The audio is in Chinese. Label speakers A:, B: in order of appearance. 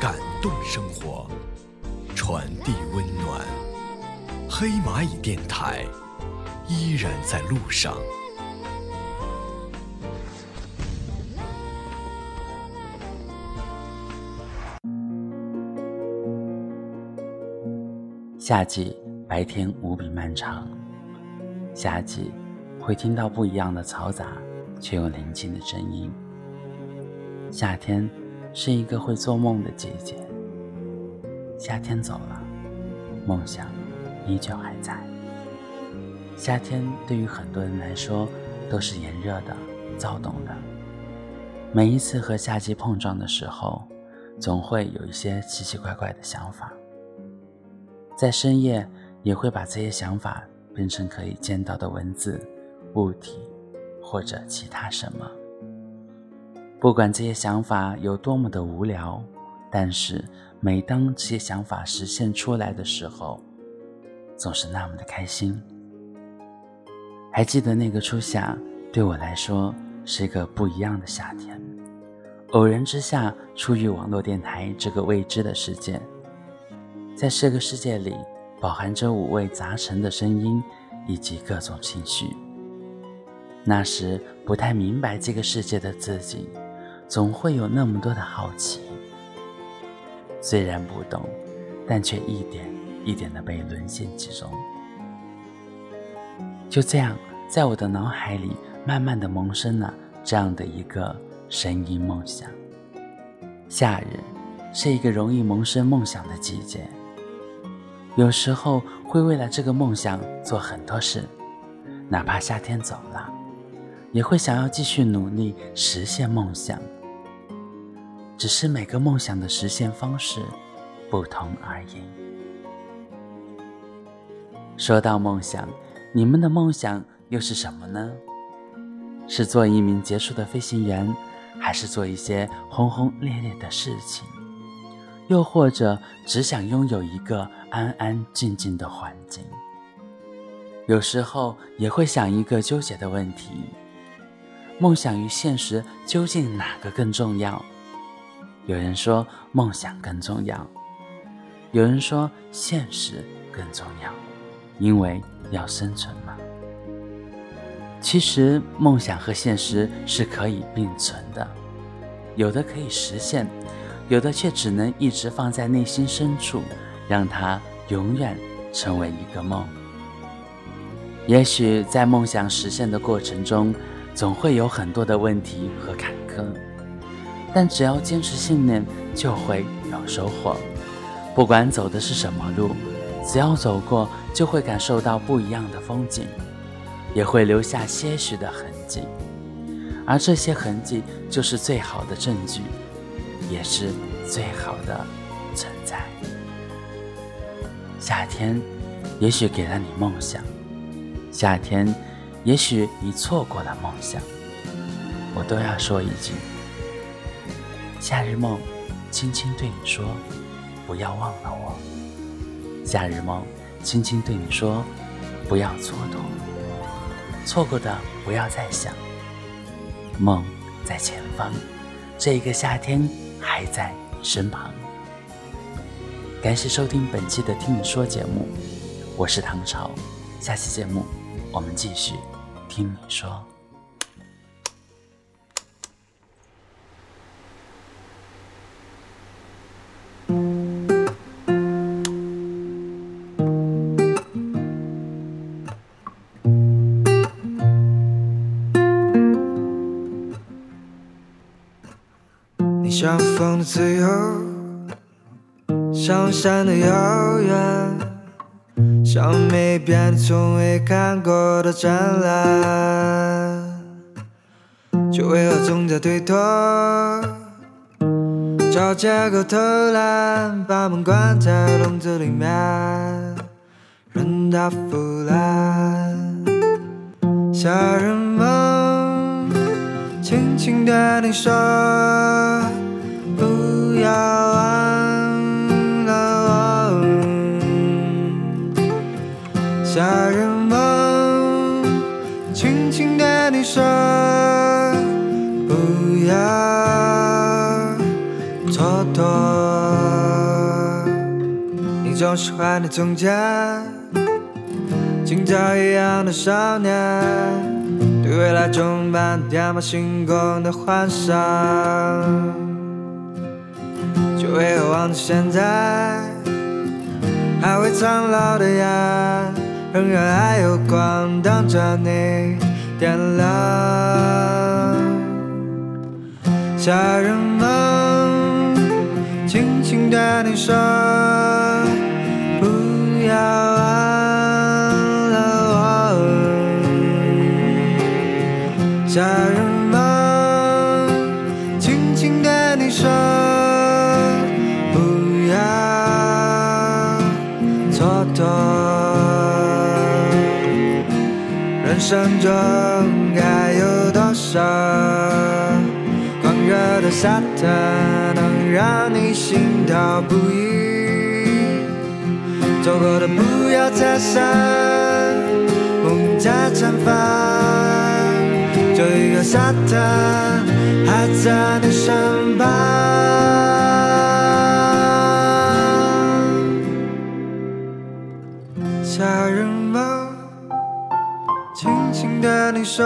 A: 感动生活，传递温暖。黑蚂蚁电台依然在路上。
B: 夏季白天无比漫长，夏季会听到不一样的嘈杂，却又宁静的声音。夏天是一个会做梦的季节。夏天走了，梦想依旧还在。夏天对于很多人来说都是炎热的、躁动的。每一次和夏季碰撞的时候，总会有一些奇奇怪怪的想法。在深夜，也会把这些想法变成可以见到的文字、物体，或者其他什么。不管这些想法有多么的无聊，但是每当这些想法实现出来的时候，总是那么的开心。还记得那个初夏，对我来说是一个不一样的夏天。偶然之下，出于网络电台这个未知的世界。在这个世界里，饱含着五味杂陈的声音以及各种情绪。那时不太明白这个世界的自己，总会有那么多的好奇。虽然不懂，但却一点一点的被沦陷其中。就这样，在我的脑海里慢慢的萌生了这样的一个声音梦想。夏日是一个容易萌生梦想的季节。有时候会为了这个梦想做很多事，哪怕夏天走了，也会想要继续努力实现梦想。只是每个梦想的实现方式不同而已。说到梦想，你们的梦想又是什么呢？是做一名杰出的飞行员，还是做一些轰轰烈烈的事情？又或者只想拥有一个安安静静的环境。有时候也会想一个纠结的问题：梦想与现实究竟哪个更重要？有人说梦想更重要，有人说现实更重要，因为要生存嘛。其实梦想和现实是可以并存的，有的可以实现。有的却只能一直放在内心深处，让它永远成为一个梦。也许在梦想实现的过程中，总会有很多的问题和坎坷，但只要坚持信念，就会有收获。不管走的是什么路，只要走过，就会感受到不一样的风景，也会留下些许的痕迹，而这些痕迹就是最好的证据。也是最好的存在。夏天，也许给了你梦想；夏天，也许你错过了梦想。我都要说一句：夏日梦，轻轻对你说，不要忘了我。夏日梦，轻轻对你说，不要蹉跎。错过的不要再想，梦在前方。这一个夏天。还在你身旁。感谢收听本期的《听你说》节目，我是唐朝。下期节目我们继续听你说。
C: 你像风的自由，像山的遥远，像每片从未看过的展览，却为何总在推脱？找借口偷懒，把梦关在笼子里面，任它腐烂。夏日梦，轻轻对你说。总喜欢的从前，今朝一样的少年，对未来充满天马行空的幻想，却为何忘记现在，还未苍老的眼，仍然还有光等着你点亮。夏日梦，轻轻对你说，家人们，轻轻对你说，不要蹉跎。人生中该有多少狂热的沙滩，能让你心跳不已？走过的不要再闪，梦在绽放。沙滩还在你身旁。夏日梦，轻轻对你说。